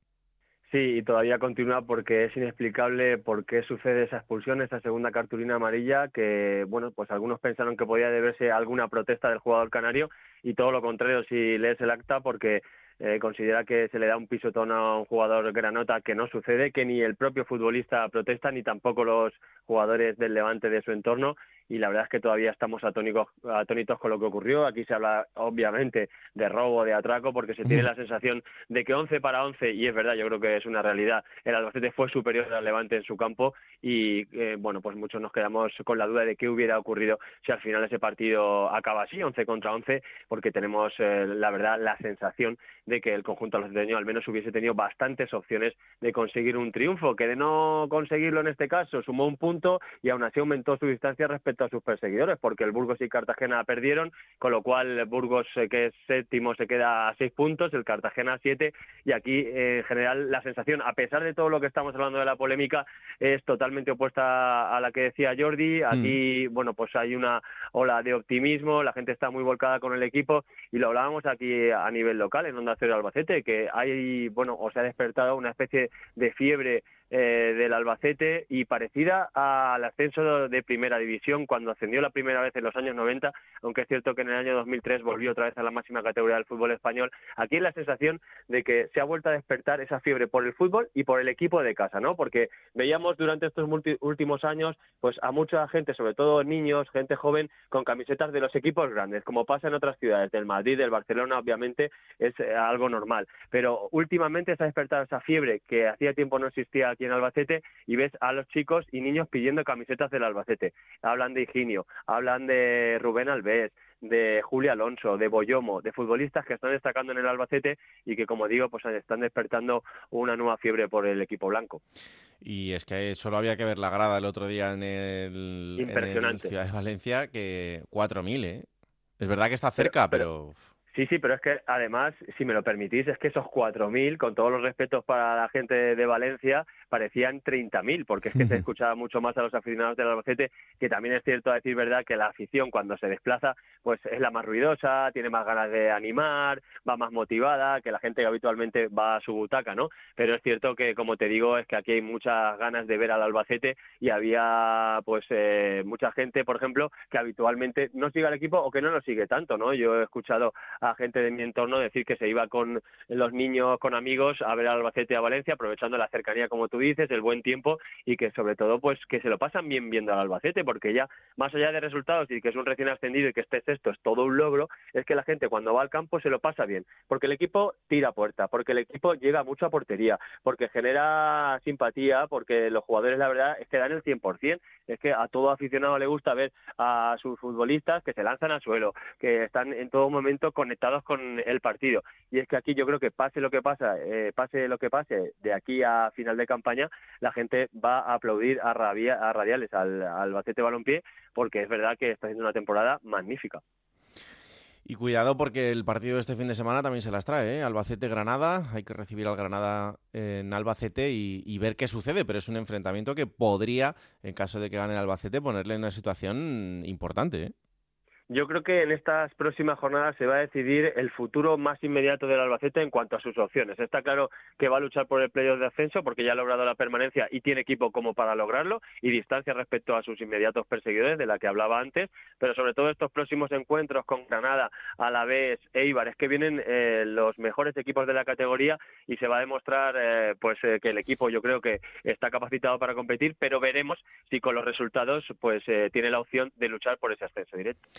Sí, y todavía continúa porque es inexplicable por qué sucede esa expulsión, esa segunda cartulina amarilla, que, bueno, pues algunos pensaron que podía deberse a alguna protesta del jugador canario y todo lo contrario si lees el acta porque eh, considera que se le da un pisotón a un jugador granota que no sucede, que ni el propio futbolista protesta ni tampoco los jugadores del Levante de su entorno y la verdad es que todavía estamos atónicos, atónitos con lo que ocurrió. Aquí se habla obviamente de robo, de atraco, porque se tiene la sensación de que 11 para 11, y es verdad, yo creo que es una realidad, el Albacete fue superior al Levante en su campo y eh, bueno, pues muchos nos quedamos con la duda de qué hubiera ocurrido si al final ese partido acaba así, 11 contra 11, porque tenemos eh, la verdad la sensación de que el conjunto albaceteño al menos hubiese tenido bastantes opciones de conseguir un triunfo, que de no conseguirlo en este caso sumó un punto y aún así aumentó su distancia respecto a sus perseguidores, porque el Burgos y Cartagena perdieron, con lo cual Burgos, eh, que es séptimo, se queda a seis puntos, el Cartagena a siete, y aquí eh, en general la sensación, a pesar de todo lo que estamos hablando de la polémica, es totalmente opuesta a la que decía Jordi. Mm. Aquí, bueno, pues hay una ola de optimismo, la gente está muy volcada con el equipo, y lo hablábamos aquí a nivel local, en Onda Cero Albacete, que hay, bueno, o se ha despertado una especie de fiebre eh, del Albacete y parecida al ascenso de primera división cuando ascendió la primera vez en los años 90, aunque es cierto que en el año 2003 volvió otra vez a la máxima categoría del fútbol español. Aquí es la sensación de que se ha vuelto a despertar esa fiebre por el fútbol y por el equipo de casa, ¿no? Porque veíamos durante estos últimos años pues a mucha gente, sobre todo niños, gente joven con camisetas de los equipos grandes, como pasa en otras ciudades del Madrid, del Barcelona, obviamente es eh, algo normal, pero últimamente se ha despertado esa fiebre que hacía tiempo no existía aquí en Albacete y ves a los chicos y niños pidiendo camisetas del Albacete. Hablan de Higinio, hablan de Rubén Alves, de Julio Alonso, de Boyomo, de futbolistas que están destacando en el Albacete y que, como digo, pues están despertando una nueva fiebre por el equipo blanco. Y es que solo había que ver la grada el otro día en el, Impresionante. Ciudad de Valencia, que 4.000, ¿eh? Es verdad que está cerca, pero... Sí, sí, pero es que además, si me lo permitís, es que esos 4.000, con todos los respetos para la gente de Valencia, parecían 30.000, porque es que se escuchaba mucho más a los aficionados del Albacete, que también es cierto a decir verdad que la afición cuando se desplaza, pues es la más ruidosa, tiene más ganas de animar, va más motivada, que la gente que habitualmente va a su butaca, ¿no? Pero es cierto que, como te digo, es que aquí hay muchas ganas de ver al Albacete y había, pues, eh, mucha gente, por ejemplo, que habitualmente no sigue al equipo o que no lo sigue tanto, ¿no? Yo he escuchado a gente de mi entorno decir que se iba con los niños, con amigos, a ver al Albacete a Valencia, aprovechando la cercanía, como tú dices, el buen tiempo y que sobre todo pues que se lo pasan bien viendo al Albacete, porque ya más allá de resultados y que es un recién ascendido y que esté sexto es todo un logro, es que la gente cuando va al campo se lo pasa bien, porque el equipo tira puerta, porque el equipo llega mucho a portería, porque genera simpatía, porque los jugadores la verdad es que dan el 100%, es que a todo aficionado le gusta ver a sus futbolistas que se lanzan al suelo, que están en todo momento conectados con el partido. Y es que aquí yo creo que pase lo que pasa, eh, pase lo que pase de aquí a final de campaña, la gente va a aplaudir a, a Radiales, al, al Bacete Balompié, porque es verdad que está haciendo una temporada magnífica. Y cuidado porque el partido de este fin de semana también se las trae, ¿eh? Albacete-Granada, hay que recibir al Granada en Albacete y, ver qué sucede, pero es un enfrentamiento que podría, en caso de que gane Albacete, ponerle en una situación importante. ¿eh? Yo creo que en estas próximas jornadas se va a decidir el futuro más inmediato del Albacete en cuanto a sus opciones. Está claro que va a luchar por el playoff de ascenso porque ya ha logrado la permanencia y tiene equipo como para lograrlo y distancia respecto a sus inmediatos perseguidores de la que hablaba antes, pero sobre todo estos próximos encuentros con Granada, Alavés, Eibar, es que vienen eh, los mejores equipos de la categoría y se va a demostrar eh, pues eh, que el equipo yo creo que está capacitado para competir, pero veremos si con los resultados pues tiene la opción de luchar por ese ascenso directo.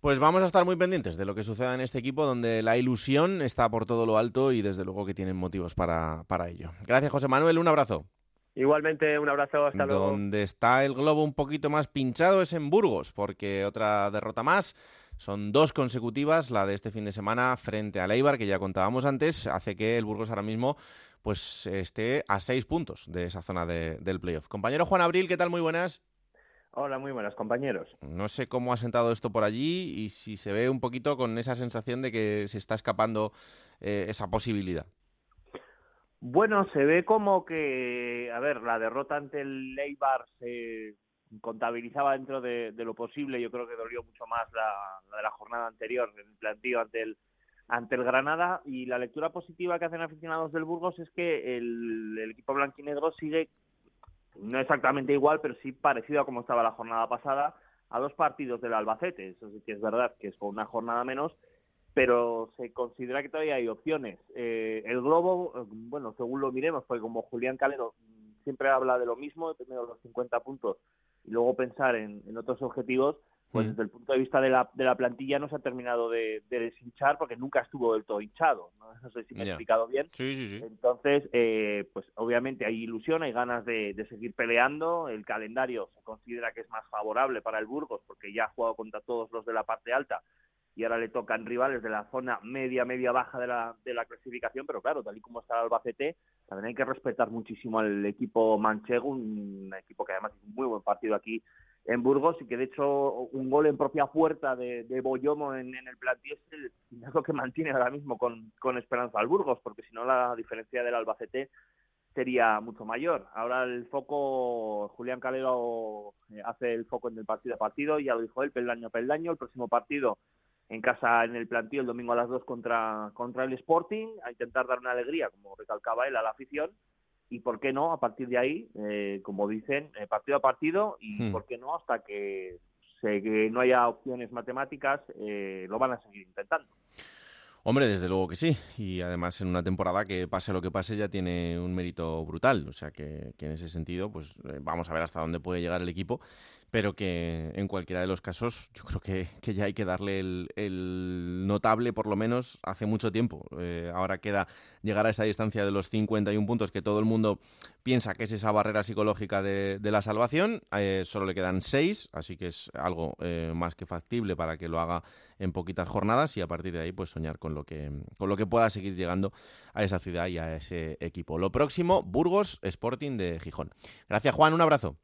Pues vamos a estar muy pendientes de lo que suceda en este equipo, donde la ilusión está por todo lo alto y desde luego que tienen motivos para, para ello. Gracias, José Manuel. Un abrazo. Igualmente, un abrazo, hasta luego. Donde está el globo un poquito más pinchado es en Burgos, porque otra derrota más. Son dos consecutivas, la de este fin de semana frente al Eibar, que ya contábamos antes, hace que el Burgos ahora mismo pues esté a seis puntos de esa zona del playoff. Compañero Juan Abril, ¿qué tal? Muy buenas. Hola, muy buenas compañeros. No sé cómo ha sentado esto por allí y si se ve un poquito con esa sensación de que se está escapando eh, esa posibilidad. Bueno, se ve como que, a ver, la derrota ante el Eibar se contabilizaba dentro de, lo posible. Yo creo que dolió mucho más la, de la jornada anterior, el plantío ante el ante el Granada y la lectura positiva que hacen aficionados del Burgos es que el, el equipo blanquinegro sigue no exactamente igual, pero sí parecido a como estaba la jornada pasada, a dos partidos del Albacete. Eso sí que es verdad que es con una jornada menos, pero se considera que todavía hay opciones. Eh, el Globo, eh, bueno, según lo miremos, porque como Julián Calero siempre habla de lo mismo, tener los 50 puntos y luego pensar en, en otros objetivos, pues desde el punto de vista de la, de la plantilla no se ha terminado de, de deshinchar porque nunca estuvo del todo hinchado. No, sé si me he explicado bien. Sí, sí, sí. Entonces, eh, pues obviamente hay ilusión, hay ganas de, de, seguir peleando. El calendario se considera que es más favorable para el Burgos porque ya ha jugado contra todos los de la parte alta y ahora le tocan rivales de la zona media, media baja de la, de la clasificación, pero claro, tal y como está el Albacete, también hay que respetar muchísimo al equipo manchego, un equipo que además es un muy buen partido aquí en Burgos y que de hecho un gol en propia puerta de, de Boyomo en, el plantío es, lo que mantiene ahora mismo con, con esperanza al Burgos, porque si no la diferencia del Albacete sería mucho mayor. Ahora el foco, Julián Calero eh, hace el foco en el partido a partido, ya lo dijo él, peldaño a peldaño, el próximo partido en casa en el plantío el domingo a las 2 contra, contra el Sporting, a intentar dar una alegría, como recalcaba él, a la afición, y por qué no, a partir de ahí, eh, como dicen, eh, partido a partido y Hmm. por qué no, hasta que, se, que no haya opciones matemáticas, eh, lo van a seguir intentando. Hombre, desde luego que sí. Y además en una temporada que pase lo que pase ya tiene un mérito brutal. O sea que, que en ese sentido, pues eh, vamos a ver hasta dónde puede llegar el equipo. Pero que en cualquiera de los casos yo creo que, que ya hay que darle el, el notable por lo menos hace mucho tiempo. Eh, ahora queda llegar a esa distancia de los 51 puntos que todo el mundo piensa que es esa barrera psicológica de, de la salvación. Eh, solo le quedan 6, así que es algo eh, más que factible para que lo haga en poquitas jornadas y a partir de ahí pues soñar con lo que con lo que pueda seguir llegando a esa ciudad y a ese equipo. Lo próximo, Burgos Sporting de Gijón. Gracias Juan, un abrazo.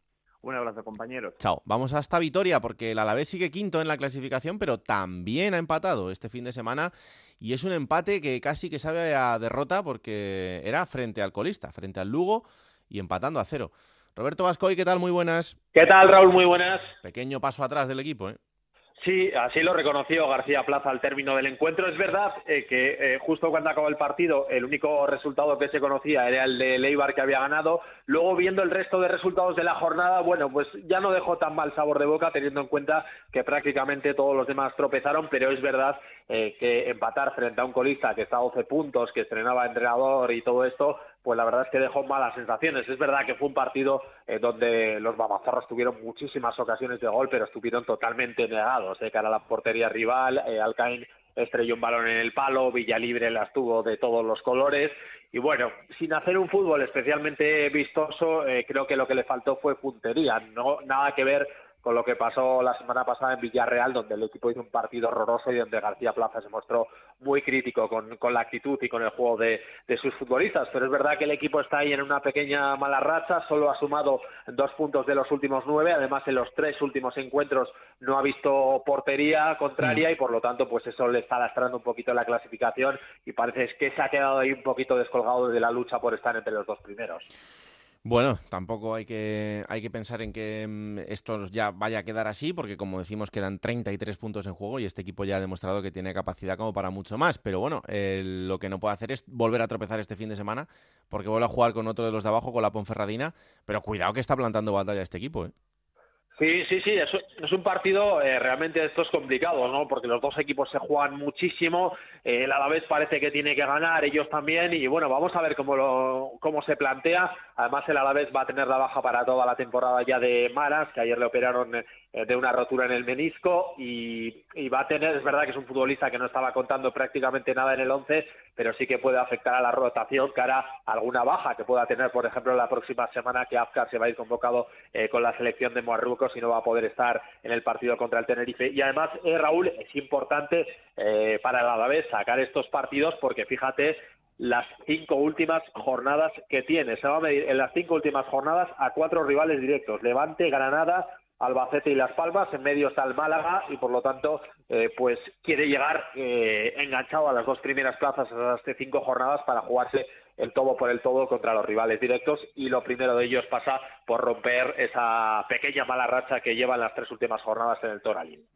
Un abrazo, compañeros. Chao. Vamos hasta Vitoria porque el Alavés sigue quinto en la clasificación, pero también ha empatado este fin de semana y es un empate que casi que sabe a derrota porque era frente al colista, frente al Lugo y empatando a cero. Roberto Vascoy, ¿qué tal? Muy buenas. ¿Qué tal, Raúl? Muy buenas. Pequeño paso atrás del equipo, ¿eh? Sí, así lo reconoció García Plaza al término del encuentro. Es verdad eh, que eh, justo cuando acabó el partido el único resultado que se conocía era el de Leibar que había ganado. Luego viendo el resto de resultados de la jornada, bueno, pues ya no dejó tan mal sabor de boca teniendo en cuenta que prácticamente todos los demás tropezaron, pero es verdad eh, que empatar frente a un colista que está a 12 puntos, que estrenaba entrenador y todo esto, pues la verdad es que dejó malas sensaciones. Es verdad que fue un partido eh, donde los babazorros tuvieron muchísimas ocasiones de gol, pero estuvieron totalmente negados de cara a la portería rival. Eh, Alcaín estrelló un balón en el palo, Villalibre las tuvo de todos los colores. Y bueno, sin hacer un fútbol especialmente vistoso, eh, creo que lo que le faltó fue puntería. No, nada que ver con lo que pasó la semana pasada en Villarreal, donde el equipo hizo un partido horroroso y donde García Plaza se mostró muy crítico con, con la actitud y con el juego de, de, sus futbolistas. Pero es verdad que el equipo está ahí en una pequeña mala racha, solo ha sumado dos puntos de los últimos nueve, además en los tres últimos encuentros no ha visto portería contraria y por lo tanto pues eso le está lastrando un poquito la clasificación y parece que se ha quedado ahí un poquito descolgado de la lucha por estar entre los dos primeros. Bueno, tampoco hay que, hay que pensar en que mm, esto ya vaya a quedar así, porque como decimos, quedan 33 puntos en juego y este equipo ya ha demostrado que tiene capacidad como para mucho más. Pero bueno, lo que no puede hacer es volver a tropezar este fin de semana, porque vuelve a jugar con otro de los de abajo, con la Ponferradina. Pero cuidado que está plantando batalla este equipo, ¿eh? Sí, sí, sí, es, un partido eh, realmente esto es complicado, ¿no? Porque los dos equipos se juegan muchísimo, eh, el Alavés parece que tiene que ganar, ellos también, y bueno, vamos a ver cómo, lo, cómo se plantea. Además, el Alavés va a tener la baja para toda la temporada ya de Maras, que ayer le operaron eh, de una rotura en el menisco, y, y, va a tener, es verdad que es un futbolista que no estaba contando prácticamente nada en el 11, pero sí que puede afectar a la rotación cara a alguna baja que pueda tener, por ejemplo, la próxima semana que Afkar se va a ir convocado con la selección de Marruecos y no va a poder estar en el partido contra el Tenerife. Y además, eh, Raúl, es importante eh, para el Alavés sacar estos partidos porque fíjate las cinco últimas jornadas que tiene. Se va a medir en las cinco últimas jornadas a cuatro rivales directos. Levante, Granada, Albacete y Las Palmas, en medio está el Málaga y por lo tanto eh, pues quiere llegar eh, enganchado a las dos primeras plazas a las cinco jornadas para jugarse el todo por el todo contra los rivales directos y lo primero de ellos pasa por romper esa pequeña mala racha que llevan las tres últimas jornadas en el Toralín.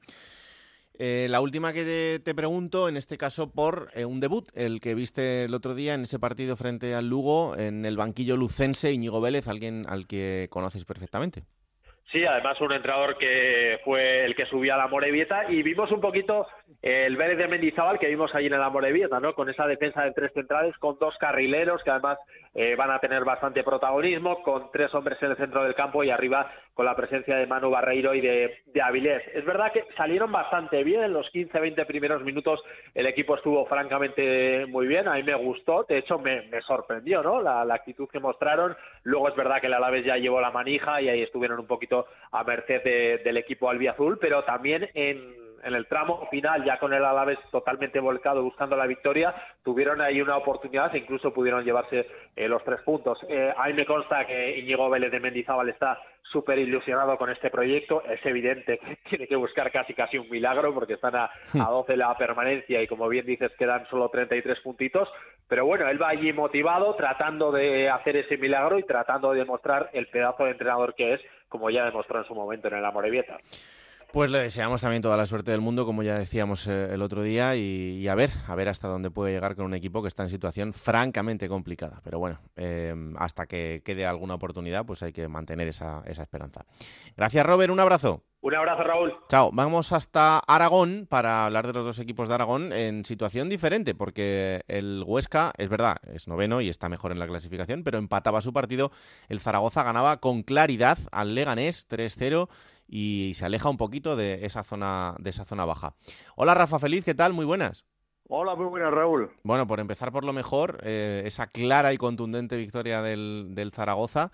Eh, la última que te, pregunto, en este caso por eh, un debut, el que viste el otro día en ese partido frente al Lugo, en el banquillo lucense, Íñigo Vélez, alguien al que conoces perfectamente. Sí, además un entrenador que fue el que subía a la Morevieta y vimos un poquito el Vélez de Mendizábal que vimos allí en la Morevieta, ¿no? Con esa defensa de tres centrales, con dos carrileros que además eh, van a tener bastante protagonismo, con tres hombres en el centro del campo y arriba con la presencia de Manu Barreiro y de, de Avilés. Es verdad que salieron bastante bien en los 15-20 primeros minutos, el equipo estuvo francamente muy bien, a mí me gustó, de hecho me, sorprendió, ¿no? La, actitud que mostraron. Luego es verdad que el Alavés ya llevó la manija y ahí estuvieron un poquito a merced del equipo albiazul, pero también en en el tramo final, ya con el Alavés totalmente volcado buscando la victoria, tuvieron ahí una oportunidad e incluso pudieron llevarse eh, los tres puntos. Eh, a mí me consta que Íñigo Vélez de Mendizábal está súper ilusionado con este proyecto. Es evidente que tiene que buscar casi casi un milagro porque están a, a 12 la permanencia y como bien dices quedan solo 33 puntitos. Pero bueno, él va allí motivado, tratando de hacer ese milagro y tratando de demostrar el pedazo de entrenador que es, como ya demostró en su momento en el Amorebieta. Pues le deseamos también toda la suerte del mundo, como ya decíamos eh, el otro día, y, a ver, a ver hasta dónde puede llegar con un equipo que está en situación francamente complicada. Pero bueno, eh, hasta que quede alguna oportunidad, pues hay que mantener esa, esa esperanza. Gracias, Robert, un abrazo. Un abrazo, Raúl. Chao. Vamos hasta Aragón para hablar de los dos equipos de Aragón en situación diferente, porque el Huesca, es verdad, es noveno y está mejor en la clasificación, pero empataba su partido. El Zaragoza ganaba con claridad al Leganés 3-0 y se aleja un poquito de esa zona, de esa zona baja. Hola Rafa Feliz, ¿qué tal? Muy buenas. Hola, muy buenas, Raúl. Bueno, por empezar por lo mejor, eh, esa clara y contundente victoria del, del Zaragoza,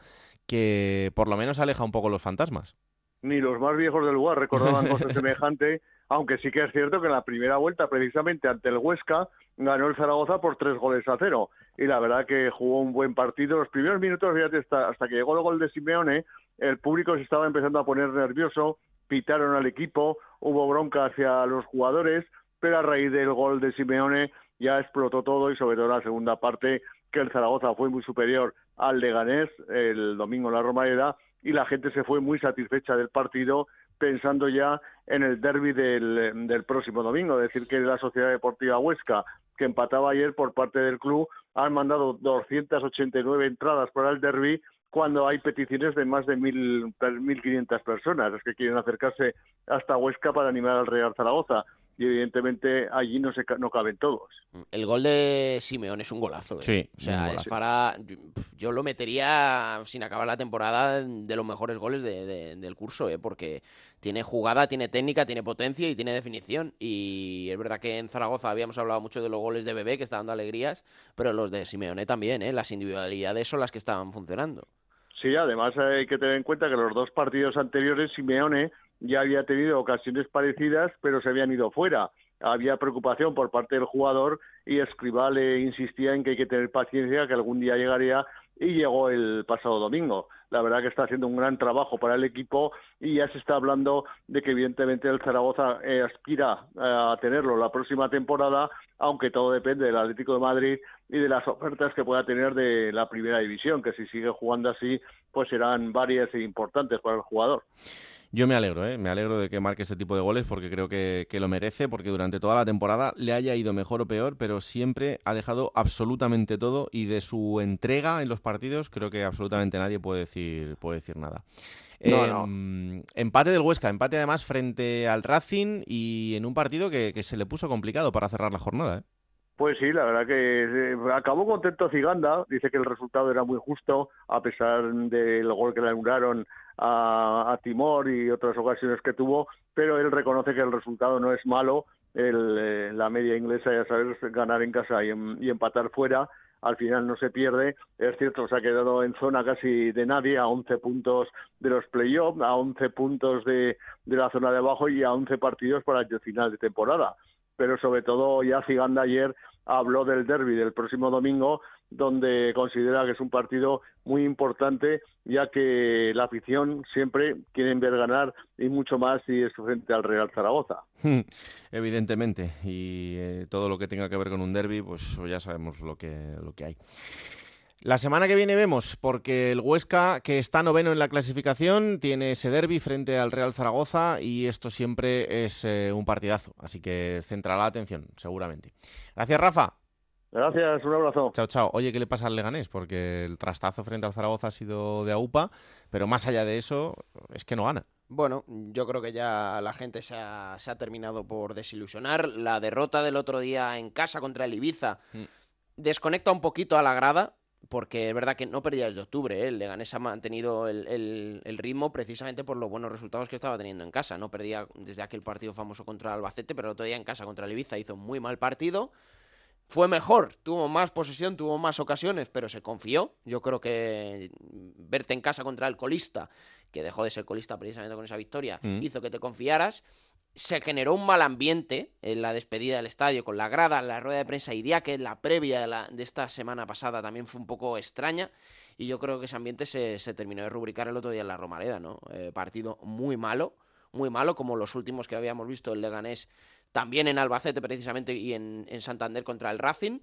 que por lo menos aleja un poco los fantasmas. Ni los más viejos del lugar recordaban cosas semejante, aunque sí que es cierto que en la primera vuelta, precisamente ante el Huesca, ganó el Zaragoza por tres goles a cero. Y la verdad que jugó un buen partido. Los primeros minutos, fíjate, hasta, hasta que llegó el gol de Simeone, el público se estaba empezando a poner nervioso, pitaron al equipo, hubo bronca hacia los jugadores, pero a raíz del gol de Simeone ya explotó todo y sobre todo la segunda parte que el Zaragoza fue muy superior al Leganés el domingo en la Romareda y la gente se fue muy satisfecha del partido pensando ya en el derby del, del próximo domingo, es decir, que la Sociedad Deportiva Huesca, que empataba ayer por parte del club, han mandado 289 entradas para el derby cuando hay peticiones de más de 1.500 personas, es que quieren acercarse hasta Huesca para animar al Real Zaragoza y evidentemente allí no se no caben todos. El gol de Simeón es un golazo. ¿eh? Sí, o sea, es para yo lo metería sin acabar la temporada de los mejores goles del curso, ¿eh? porque tiene jugada, tiene técnica, tiene potencia y tiene definición. Y es verdad que en Zaragoza habíamos hablado mucho de los goles de Bebé que está dando alegrías, pero los de Simeone también, ¿eh? las individualidades son las que estaban funcionando. Sí, además hay que tener en cuenta que los dos partidos anteriores Simeone ya había tenido ocasiones parecidas, pero se habían ido fuera. Había preocupación por parte del jugador y Escribá le insistía en que hay que tener paciencia, que algún día llegaría y llegó el pasado domingo. La verdad que está haciendo un gran trabajo para el equipo y ya se está hablando de que evidentemente el Zaragoza eh, aspira a tenerlo la próxima temporada, aunque todo depende del Atlético de Madrid y de las ofertas que pueda tener de la primera división, que si sigue jugando así, pues serán varias e importantes para el jugador. Yo me alegro, ¿eh? me alegro de que marque este tipo de goles porque creo que, lo merece, porque durante toda la temporada le haya ido mejor o peor, pero siempre ha dejado absolutamente todo y de su entrega en los partidos creo que absolutamente nadie puede decir, puede decir nada. Em, empate del Huesca, empate además frente al Racing y en un partido que, que se le puso complicado para cerrar la jornada. ¿eh? Pues sí, la verdad que eh, acabó contento Ciganda, dice que el resultado era muy justo, a pesar del gol que le anularon a, Timor y otras ocasiones que tuvo, pero él reconoce que el resultado no es malo, el, eh, la media inglesa ya sabes, ganar en casa y, empatar fuera, al final no se pierde. Es cierto, se ha quedado en zona casi de nadie, a 11 puntos de los playoffs, a 11 puntos de, de la zona de abajo y a 11 partidos para el final de temporada pero sobre todo ya Ciganda ayer habló del derby del próximo domingo, donde considera que es un partido muy importante, ya que la afición siempre quiere ver ganar y mucho más si es frente al Real Zaragoza. Evidentemente, y eh, todo lo que tenga que ver con un derby, pues ya sabemos lo que, lo que hay. La semana que viene vemos, porque el Huesca, que está noveno en la clasificación, tiene ese derby frente al Real Zaragoza y esto siempre es eh, un partidazo, así que centrará la atención, seguramente. Gracias, Rafa. Gracias, un abrazo. Chao, chao. Oye, ¿qué le pasa al Leganés? Porque el trastazo frente al Zaragoza ha sido de AUPA, pero más allá de eso, es que no gana. Bueno, yo creo que ya la gente se ha, se ha terminado por desilusionar. La derrota del otro día en casa contra el Ibiza Mm. desconecta un poquito a la grada, porque es verdad que no perdía desde octubre. ¿eh? El Leganés ha mantenido el, el- el ritmo precisamente por los buenos resultados que estaba teniendo en casa. No perdía desde aquel partido famoso contra Albacete, pero el otro día en casa contra el Ibiza hizo un muy mal partido. Fue mejor, tuvo más posesión, tuvo más ocasiones, pero se confió. Yo creo que verte en casa contra el colista, que dejó de ser colista precisamente con esa victoria, Mm. hizo que te confiaras. Se generó un mal ambiente en la despedida del estadio con la grada, la rueda de prensa y que la previa de, esta semana pasada también fue un poco extraña. Y yo creo que ese ambiente se, se terminó de rubricar el otro día en la Romareda, ¿no? Eh, partido muy malo, muy malo, como los últimos que habíamos visto el Leganés también en Albacete precisamente y en, en Santander contra el Racing.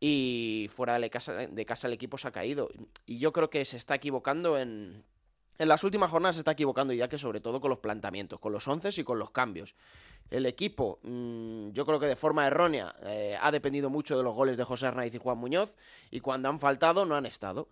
Y fuera de casa, de casa el equipo se ha caído. Y yo creo que se está equivocando en, en las últimas jornadas se está equivocando ya que sobre todo con los planteamientos, con los once y con los cambios. El equipo, mm, yo creo que de forma errónea, eh, ha dependido mucho de los goles de José Arnaiz y Juan Muñoz, y cuando han faltado no han estado.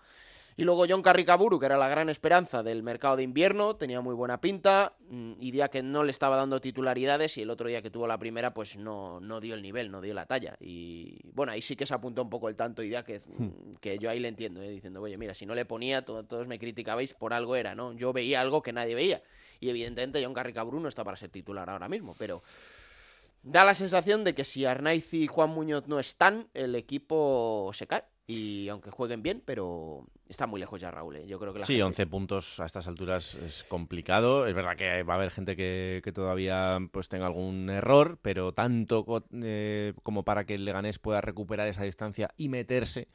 Y luego John Carricaburu, que era la gran esperanza del mercado de invierno, tenía muy buena pinta, mm, y día que no le estaba dando titularidades, y el otro día que tuvo la primera, pues no, no dio el nivel, no dio la talla. Y bueno, ahí sí que se apuntó un poco el tanto, y día que, mm, que yo ahí le entiendo, eh, diciendo, oye, mira, si no le ponía, to- todos me criticabais, por algo era, ¿no? Yo veía algo que nadie veía. Y evidentemente John Carricaburu no está para ser titular ahora mismo, pero da la sensación de que si Arnaiz y Juan Muñoz no están, el equipo se cae. Y aunque jueguen bien, pero está muy lejos ya Raúl. ¿eh? Yo creo que la Sí, gente- 11 puntos a estas alturas es complicado. Es verdad que va a haber gente que, que todavía pues tenga algún error, pero tanto eh, como para que el Leganés pueda recuperar esa distancia y meterse,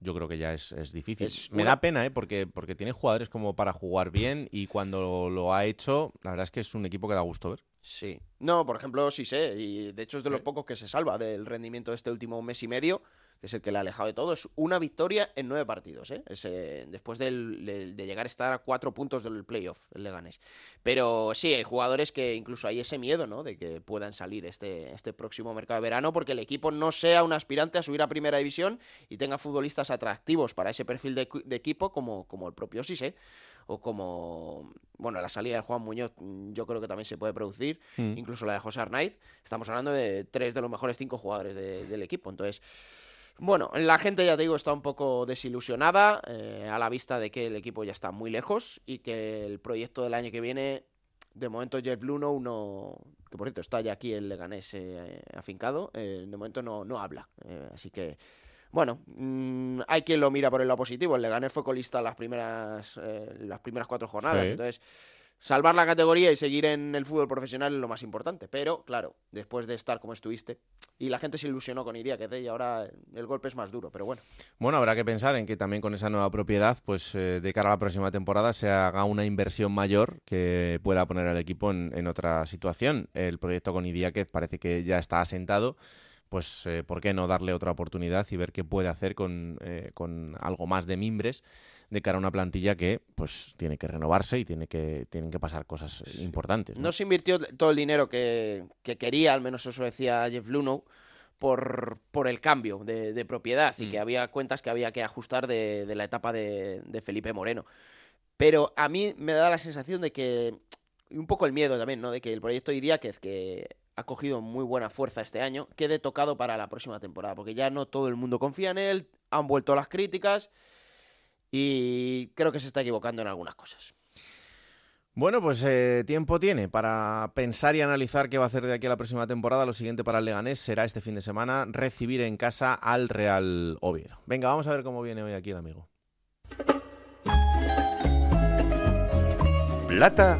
yo creo que ya es, es difícil. Es Me una- da pena, ¿eh? porque, porque tiene jugadores como para jugar bien y cuando lo ha hecho, la verdad es que es un equipo que da gusto ver. Sí. No, por ejemplo, sí sé, y de hecho es de los pocos que se salva del rendimiento de este último mes y medio, que es el que le ha alejado de todo. Es una victoria en nueve partidos, ¿eh? Es, eh, después del- de llegar a estar a cuatro puntos del playoff, el Leganés. Pero sí, hay jugadores que incluso hay ese miedo, ¿no? De que puedan salir este, este próximo mercado de verano, porque el equipo no sea un aspirante a subir a primera división y tenga futbolistas atractivos para ese perfil de, de equipo como, como el propio Sise o como, bueno, la salida de Juan Muñoz mm, yo creo que también se puede producir, Mm. incluso la de José Arnaiz, estamos hablando de tres de los mejores cinco jugadores de- del equipo, entonces, bueno, la gente ya te digo está un poco desilusionada eh, a la vista de que el equipo ya está muy lejos y que el proyecto del año que viene, de momento Jeff Luno, no, que por cierto está ya aquí el Leganés eh, afincado, eh, de momento no, no habla, eh, así que... Bueno, mm, hay quien lo mira por el lado positivo. El Leganés fue colista las primeras, eh, las primeras cuatro jornadas. Sí. Entonces, salvar la categoría y seguir en el fútbol profesional es lo más importante. Pero, claro, después de estar como estuviste, y la gente se ilusionó con Idia, que y ahora el golpe es más duro. Pero bueno, Bueno, habrá que pensar en que también con esa nueva propiedad, pues eh, de cara a la próxima temporada se haga una inversión mayor que pueda poner al equipo en, en otra situación. El proyecto con Idiáquez parece que ya está asentado. Pues, eh, ¿por qué no darle otra oportunidad y ver qué puede hacer con, eh, con algo más de mimbres de cara a una plantilla que pues tiene que renovarse y tiene que, tienen que pasar cosas eh, importantes? ¿no? no se invirtió todo el dinero que, que quería, al menos eso decía Jeff Luno, por, por el cambio de, de propiedad y que había cuentas que había que ajustar de, de la etapa de, de Felipe Moreno. Pero a mí me da la sensación de que, un poco el miedo también, ¿no? De que el proyecto Idiáquez, que ha cogido muy buena fuerza este año, quede tocado para la próxima temporada, porque ya no todo el mundo confía en él, han vuelto las críticas y creo que se está equivocando en algunas cosas. Bueno, pues eh, tiempo tiene para pensar y analizar qué va a hacer de aquí a la próxima temporada. Lo siguiente para el Leganés será este fin de semana recibir en casa al Real Oviedo. Venga, vamos a ver cómo viene hoy aquí el amigo. Plata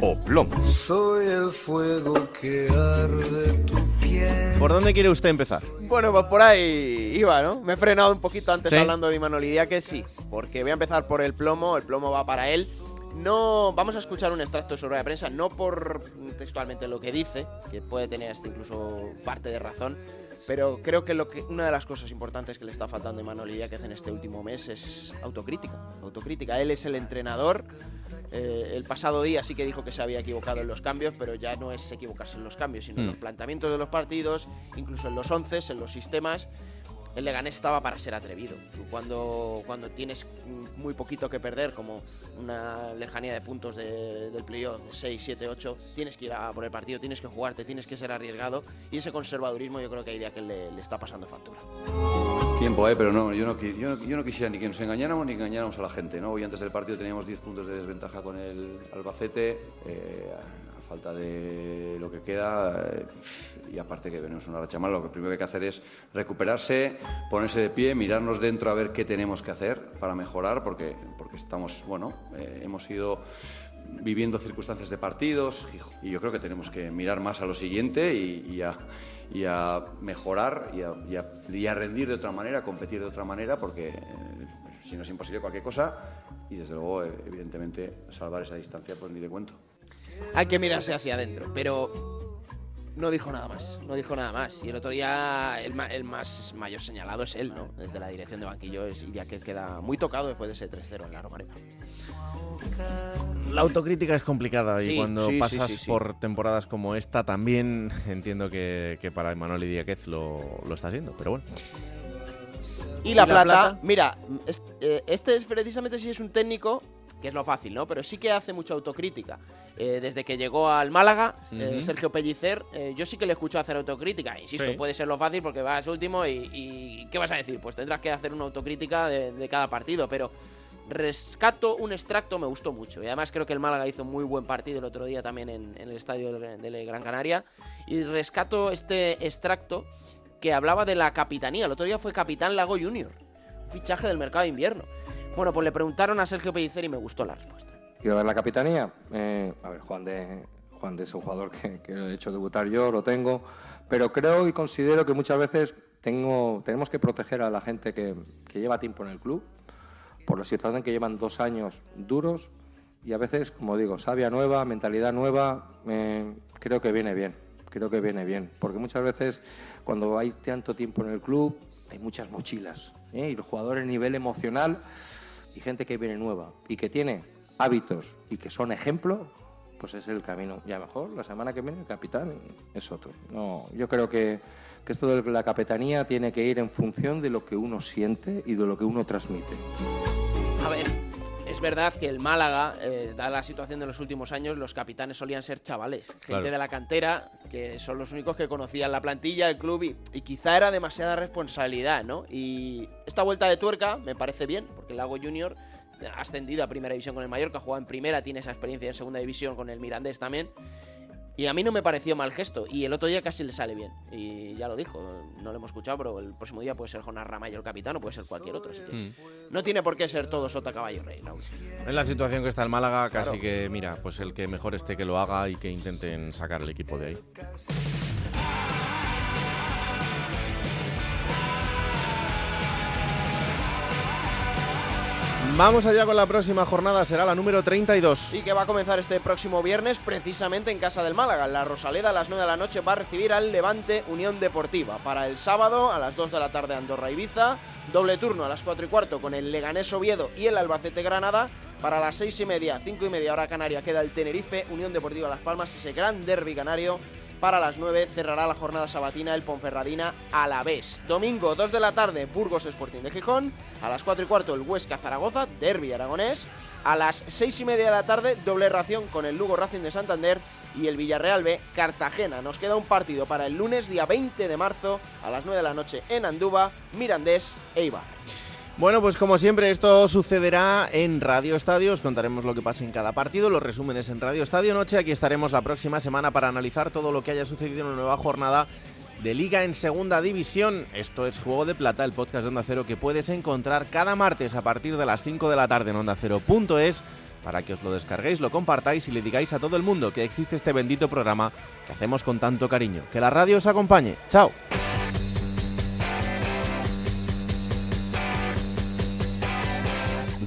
o plomo. Soy el fuego que arde tu piel. ¿Por dónde quiere usted empezar? Bueno, pues por ahí iba, ¿no? Me he frenado un poquito antes ¿Sí? hablando de Imanol que sí, porque voy a empezar por el plomo, el plomo va para él. No, vamos a escuchar un extracto de su rueda de prensa, no por textualmente lo que dice, que puede tener hasta incluso parte de razón, Pero creo que, lo que una de las cosas importantes que le está faltando a Imanol Idiáquez en este último mes es autocrítica. Autocrítica. Él es el entrenador. Eh, el pasado día sí que dijo que se había equivocado en los cambios, pero ya no es equivocarse en los cambios, sino en Mm. los planteamientos de los partidos, incluso en los once, en los sistemas. El Leganés estaba para ser atrevido. Cuando, cuando tienes muy poquito que perder, como una lejanía de puntos de- del playoff de 6, 7, 8, tienes que ir a por el partido, tienes que jugarte, tienes que ser arriesgado. Y ese conservadurismo yo creo que hay día que le, le está pasando factura. Tiempo, ¿eh? pero no yo, no, yo, no, quisiera ni que nos engañáramos ni engañáramos a la gente. ¿no? Hoy antes del partido teníamos 10 puntos de desventaja con el Albacete, eh, a falta de lo que queda, eh, y aparte que venimos una racha mala, lo que primero que hay que hacer es recuperarse, ponerse de pie, mirarnos dentro a ver qué tenemos que hacer para mejorar, porque, porque estamos, bueno, eh, hemos ido viviendo circunstancias de partidos y yo creo que tenemos que mirar más a lo siguiente y, a, mejorar y a, rendir de otra manera, competir de otra manera, porque eh, si no es imposible cualquier cosa y desde luego, eh, evidentemente, salvar esa distancia, pues ni de cuento. Hay que mirarse hacia adentro, pero no dijo nada más, no dijo nada más. Y el otro día el, ma- el más mayor señalado es él, ¿no? Desde la dirección de banquillo es Idia que queda muy tocado después de ese 3-0 en la Romareda. La autocrítica es complicada y cuando sí, pasas sí, sí. por temporadas como esta también entiendo que, que para Emanuel Díaz lo, lo está siendo, pero bueno. Y la, ¿Y la plata, plata? mira, eh, este es precisamente si es un técnico, que es lo fácil, ¿no? Pero sí que hace mucha autocrítica. Eh, desde que llegó al Málaga, eh. Sergio Pellicer, eh, yo sí que le escucho hacer autocrítica. Insisto, Sí. puede ser lo fácil porque vas último y, y ¿qué vas a decir? Pues tendrás que hacer una autocrítica de, de cada partido, pero rescato un extracto, me gustó mucho. Y además creo que el Málaga hizo muy buen partido el otro día también en, en el estadio del, del Gran Canaria. Y rescato este extracto que hablaba de la capitanía. El otro día fue capitán Lago Junior, un fichaje del mercado de invierno. Bueno, pues le preguntaron a Sergio Pellicer y me gustó la respuesta. Quiero ver la capitanía. Eh, a ver, Juan de, Juan de es un jugador que, que he hecho debutar yo, lo tengo, pero creo y considero que muchas veces tengo, tenemos que proteger a la gente que, que lleva tiempo en el club, por la situación que llevan dos años duros y a veces, como digo, sabia nueva, mentalidad nueva, eh, creo que viene bien, creo que viene bien, porque muchas veces cuando hay tanto tiempo en el club hay muchas mochilas ¿eh? y los jugadores a nivel emocional y gente que viene nueva y que tiene hábitos y que son ejemplo, pues es el camino. Ya mejor, la semana que viene el capitán es otro. No, yo creo que, que esto de la capitanía tiene que ir en función de lo que uno siente y de lo que uno transmite. A ver, es verdad que el Málaga, eh, dada la situación de los últimos años, los capitanes solían ser chavales, gente Claro. de la cantera, que son los únicos que conocían la plantilla, el club, y, y quizá era demasiada responsabilidad, ¿no? Y esta vuelta de tuerca me parece bien, porque el Lago Junior ha ascendido a primera división con el Mallorca, ha jugado en primera, tiene esa experiencia en segunda división con el Mirandés también. Y a mí no me pareció mal gesto. Y el otro día casi le sale bien. Y ya lo dijo, no lo hemos escuchado, pero el próximo día puede ser Jonas Ramallo el capitán o puede ser cualquier otro. Así que Mm. no tiene por qué ser todo sota caballo rey, Raúl. En la situación que está el Málaga, casi Claro. que, mira, pues el que mejor esté que lo haga y que intenten sacar el equipo de ahí. Vamos allá con la próxima jornada, será la número 32. Y que va a comenzar este próximo viernes precisamente en casa del Málaga. La Rosaleda a las 9 de la noche va a recibir al Levante Unión Deportiva. Para el sábado a las 2 de la tarde Andorra Ibiza. Doble turno a las 4 y cuarto con el Leganés Oviedo y el Albacete Granada. Para las 6 y media, 5 y media hora canaria queda el Tenerife Unión Deportiva Las Palmas. Ese gran derby canario. Para las 9 cerrará la jornada sabatina el Ponferradina a la vez. Domingo 2 de la tarde Burgos Sporting de Gijón. A las 4 y cuarto el Huesca Zaragoza, derby aragonés. A las 6 y media de la tarde doble ración con el Lugo Racing de Santander y el Villarreal B Cartagena. Nos queda un partido para el lunes día 20 de marzo a las 9 de la noche en Andúba, Mirandés e Eibar. Bueno, pues como siempre, esto sucederá en Radio Estadio. Os contaremos lo que pasa en cada partido, los resúmenes en Radio Estadio Noche. Aquí estaremos la próxima semana para analizar todo lo que haya sucedido en una nueva jornada de Liga en Segunda División. Esto es Juego de Plata, el podcast de Onda Cero que puedes encontrar cada martes a partir de las 5 de la tarde en Onda Cero.es para que os lo descarguéis, lo compartáis y le digáis a todo el mundo que existe este bendito programa que hacemos con tanto cariño. Que la radio os acompañe. Chao.